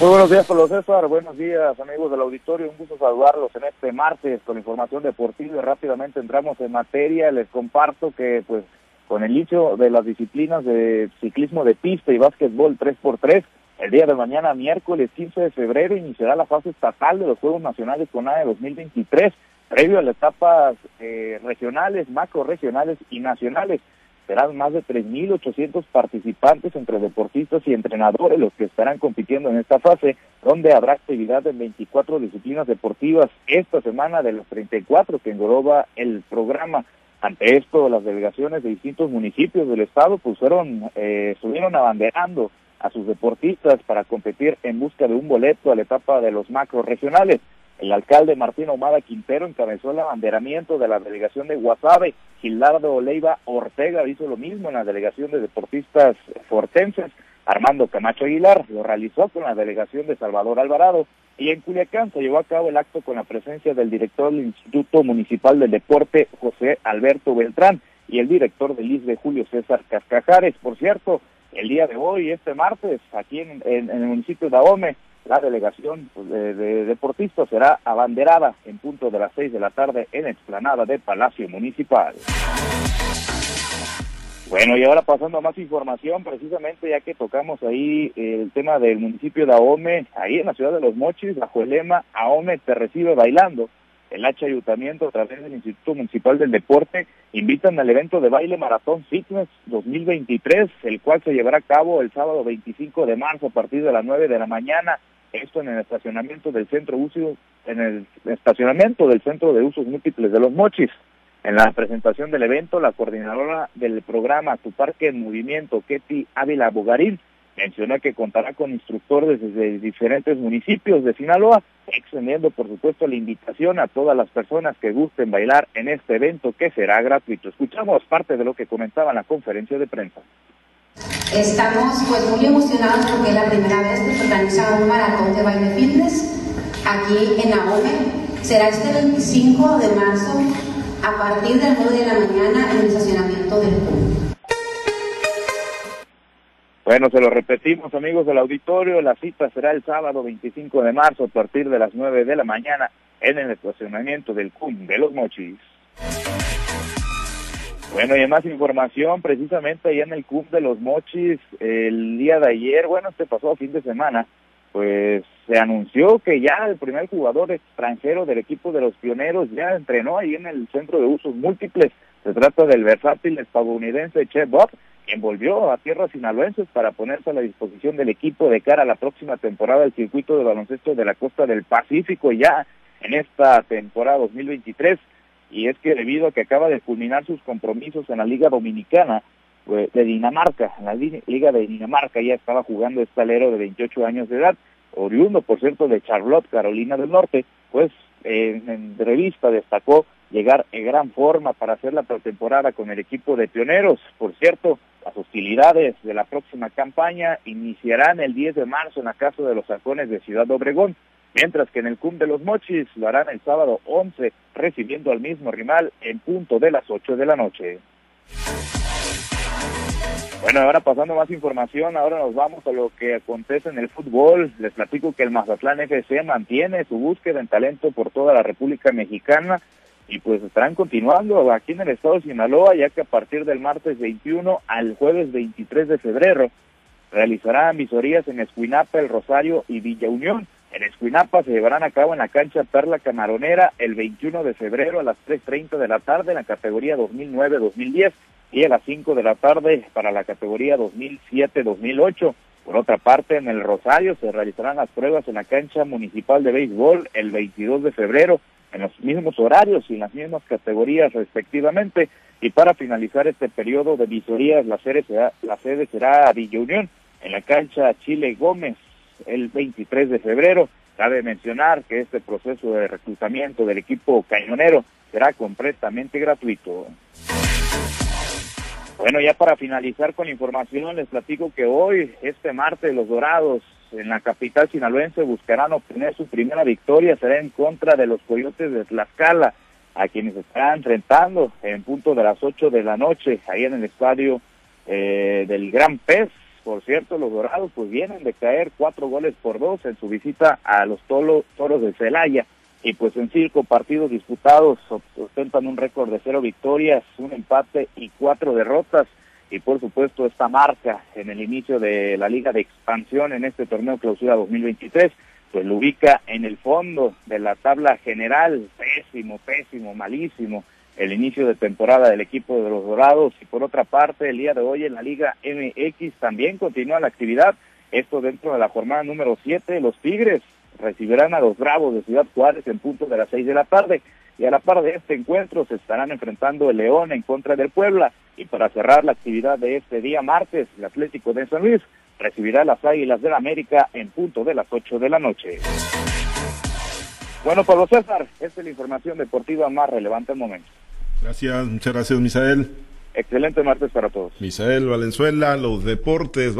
Muy buenos días, Pablo César. Buenos días, amigos del auditorio. Un gusto saludarlos en este martes con información deportiva rápidamente entramos en materia. Les comparto que, pues, con el inicio de las disciplinas de ciclismo de pista y básquetbol 3x3, el día de mañana, miércoles 15 de febrero, iniciará la fase estatal de los Juegos Nacionales con AE 2023, previo a las etapas eh, regionales, macro regionales y nacionales serán más de 3.800 participantes entre deportistas y entrenadores los que estarán compitiendo en esta fase, donde habrá actividad en 24 disciplinas deportivas esta semana de los 34 que engloba el programa. Ante esto, las delegaciones de distintos municipios del estado fueron, eh, estuvieron abanderando a sus deportistas para competir en busca de un boleto a la etapa de los macro regionales. El alcalde Martín Omada Quintero encabezó el abanderamiento de la delegación de Guasave. Gilardo Oleiva Ortega hizo lo mismo en la delegación de deportistas fortenses. Armando Camacho Aguilar lo realizó con la delegación de Salvador Alvarado. Y en Culiacán se llevó a cabo el acto con la presencia del director del Instituto Municipal del Deporte, José Alberto Beltrán, y el director del ISBE, Julio César Cascajares. Por cierto, el día de hoy, este martes, aquí en, en el municipio de Ahome, la delegación pues, de, deportistas será abanderada en punto de las seis de la tarde en explanada de Palacio Municipal. Bueno, y ahora pasando a más información, precisamente ya que tocamos ahí el tema del municipio de Ahome, ahí en la ciudad de Los Mochis, bajo el lema Ahome te recibe bailando. El H Ayuntamiento, a través del Instituto Municipal del Deporte, invitan al evento de baile Maratón Fitness 2023, el cual se llevará a cabo el sábado 25 de marzo a partir de las 9 de la mañana esto en el estacionamiento del centro uso, en el estacionamiento del centro de usos múltiples de los mochis. En la presentación del evento, la coordinadora del programa Tu Parque en Movimiento, Ketty Ávila Bogarín, mencionó que contará con instructores desde diferentes municipios de Sinaloa, extendiendo por supuesto la invitación a todas las personas que gusten bailar en este evento que será gratuito. Escuchamos parte de lo que comentaba en la conferencia de prensa. Estamos pues muy emocionados porque es la primera vez organiza un maratón de baile fitness aquí en Ahome. Será este 25 de marzo a partir de las 9 de la mañana en el estacionamiento del PUM. Bueno, se lo repetimos amigos del auditorio, la cita será el sábado 25 de marzo a partir de las 9 de la mañana en el estacionamiento del CUM de los Mochis. Bueno, y más información, precisamente allá en el Club de los Mochis, el día de ayer, bueno, este pasó a fin de semana, pues se anunció que ya el primer jugador extranjero del equipo de los pioneros ya entrenó ahí en el centro de usos múltiples. Se trata del versátil estadounidense Che Bob, quien volvió a tierras sinaloenses para ponerse a la disposición del equipo de cara a la próxima temporada del circuito de baloncesto de la costa del Pacífico ya en esta temporada 2023 y es que debido a que acaba de culminar sus compromisos en la Liga Dominicana de Dinamarca, en la Liga de Dinamarca ya estaba jugando este alero de 28 años de edad, oriundo por cierto de Charlotte, Carolina del Norte, pues en entrevista destacó llegar en gran forma para hacer la pretemporada con el equipo de pioneros. Por cierto, las hostilidades de la próxima campaña iniciarán el 10 de marzo en la casa de los halcones de Ciudad Obregón mientras que en el CUM de los Mochis lo harán el sábado 11, recibiendo al mismo rival en punto de las 8 de la noche. Bueno, ahora pasando más información, ahora nos vamos a lo que acontece en el fútbol. Les platico que el Mazatlán FC mantiene su búsqueda en talento por toda la República Mexicana y pues estarán continuando aquí en el estado de Sinaloa, ya que a partir del martes 21 al jueves 23 de febrero realizarán visorías en Escuinapa, El Rosario y Villa Unión. En Escuinapa se llevarán a cabo en la cancha Perla Camaronera el 21 de febrero a las 3.30 de la tarde en la categoría 2009-2010 y a las 5 de la tarde para la categoría 2007-2008. Por otra parte, en el Rosario se realizarán las pruebas en la cancha municipal de béisbol el 22 de febrero en los mismos horarios y en las mismas categorías respectivamente. Y para finalizar este periodo de visorías, la sede será, la sede será Villa Unión en la cancha Chile Gómez el 23 de febrero. Cabe mencionar que este proceso de reclutamiento del equipo cañonero será completamente gratuito. Bueno, ya para finalizar con información, les platico que hoy, este martes, los Dorados en la capital sinaloense buscarán obtener su primera victoria, será en contra de los Coyotes de Tlaxcala, a quienes estarán enfrentando en punto de las 8 de la noche, ahí en el estadio eh, del Gran Pez, Por cierto, los Dorados pues vienen de caer cuatro goles por dos en su visita a los tolo, Toros de Celaya. Y pues en cinco partidos disputados ostentan un récord de cero victorias, un empate y cuatro derrotas. Y por supuesto esta marca en el inicio de la Liga de Expansión en este torneo clausura 2023 pues lo ubica en el fondo de la tabla general, pésimo, pésimo, malísimo el inicio de temporada del equipo de los Dorados y por otra parte el día de hoy en la Liga MX también continúa la actividad, esto dentro de la jornada número 7, los Tigres recibirán a los Bravos de Ciudad Juárez en punto de las 6 de la tarde y a la par de este encuentro se estarán enfrentando el León en contra del Puebla y para cerrar la actividad de este día martes, el Atlético de San Luis recibirá a las Águilas del la América en punto de las 8 de la noche. Bueno, Pablo César, esta es la información deportiva más relevante al momento. Gracias, muchas gracias, Misael. Excelente martes para todos. Misael Valenzuela, los deportes.